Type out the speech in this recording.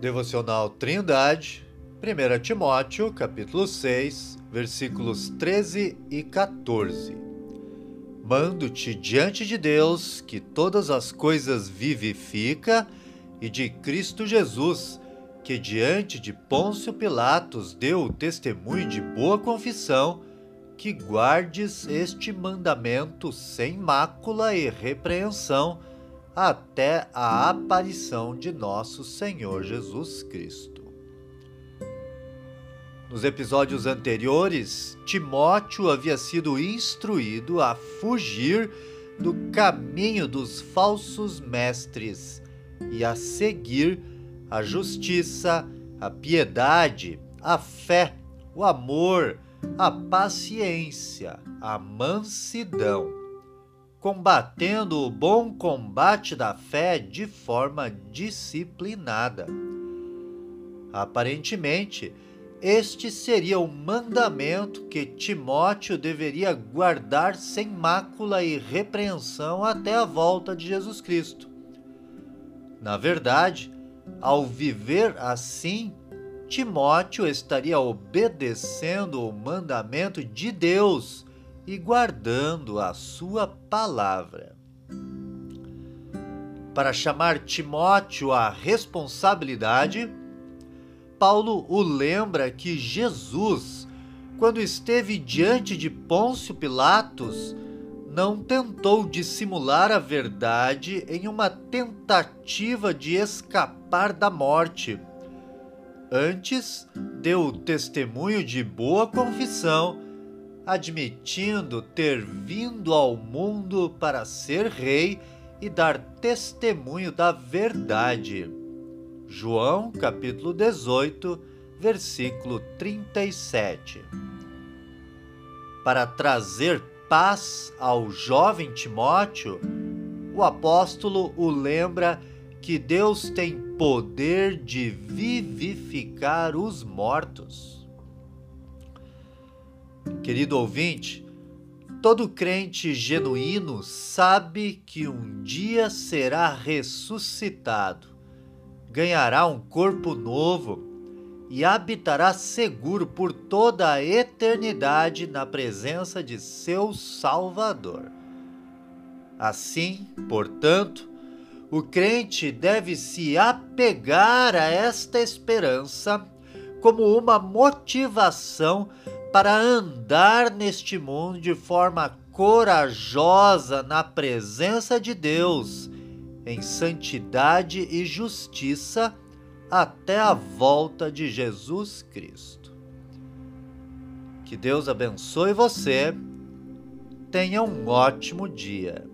Devocional Trindade, 1 Timóteo, capítulo 6, versículos 13 e 14. Mando-te diante de Deus, que todas as coisas vivifica, e de Cristo Jesus, que diante de Pôncio Pilatos deu o testemunho de boa confissão, que guardes este mandamento sem mácula e repreensão, até a aparição de nosso Senhor Jesus Cristo. Nos episódios anteriores, Timóteo havia sido instruído a fugir do caminho dos falsos mestres e a seguir a justiça, a piedade, a fé, o amor, a paciência, a mansidão combatendo o bom combate da fé de forma disciplinada. Aparentemente, este seria o mandamento que Timóteo deveria guardar sem mácula e repreensão até a volta de Jesus Cristo. Na verdade, ao viver assim, Timóteo estaria obedecendo o mandamento de Deus e guardando a sua palavra. Para chamar Timóteo à responsabilidade, Paulo o lembra que Jesus, quando esteve diante de Pôncio Pilatos, não tentou dissimular a verdade em uma tentativa de escapar da morte. Antes, deu testemunho de boa confissão admitindo ter vindo ao mundo para ser rei e dar testemunho da verdade. João capítulo 18, versículo 37. Para trazer paz ao jovem Timóteo, o apóstolo o lembra que Deus tem poder de vivificar os mortos. Querido ouvinte, todo crente genuíno sabe que um dia será ressuscitado, ganhará um corpo novo e habitará seguro por toda a eternidade na presença de seu Salvador. Assim, portanto, o crente deve se apegar a esta esperança como uma motivação para andar neste mundo de forma corajosa na presença de Deus, em santidade e justiça, até a volta de Jesus Cristo. Que Deus abençoe você. Tenha um ótimo dia.